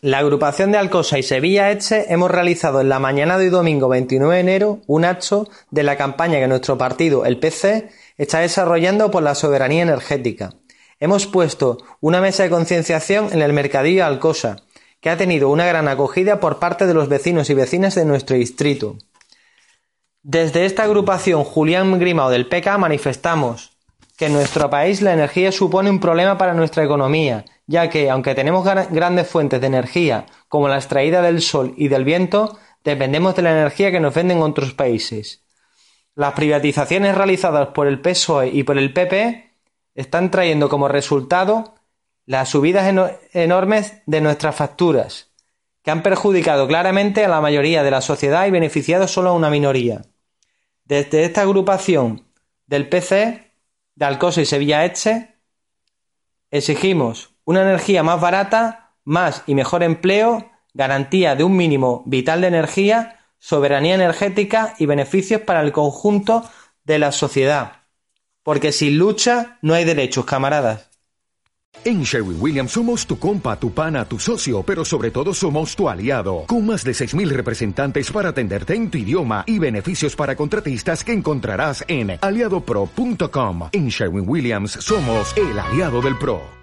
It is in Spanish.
La agrupación de Alcosa y Sevilla Este hemos realizado en la mañana de hoy domingo 29 de enero un acto de la campaña que nuestro partido, el PC, está desarrollando por la soberanía energética. Hemos puesto una mesa de concienciación en el Mercadillo Alcosa, que ha tenido una gran acogida por parte de los vecinos y vecinas de nuestro distrito. Desde esta agrupación Julián Grimao del PK manifestamos que en nuestro país la energía supone un problema para nuestra economía ya que, aunque tenemos grandes fuentes de energía, como la extraída del sol y del viento, dependemos de la energía que nos venden otros países. Las privatizaciones realizadas por el PSOE y por el PP están trayendo como resultado las subidas enormes de nuestras facturas, que han perjudicado claramente a la mayoría de la sociedad y beneficiado solo a una minoría. Desde esta agrupación del PC, de Alcosa y Sevilla Eche, exigimos una energía más barata, más y mejor empleo, garantía de un mínimo vital de energía, soberanía energética y beneficios para el conjunto de la sociedad. Porque sin lucha no hay derechos, camaradas. En Sherwin Williams somos tu compa, tu pana, tu socio, pero sobre todo somos tu aliado, con más de 6.000 representantes para atenderte en tu idioma y beneficios para contratistas que encontrarás en aliadopro.com. En Sherwin Williams somos el aliado del PRO.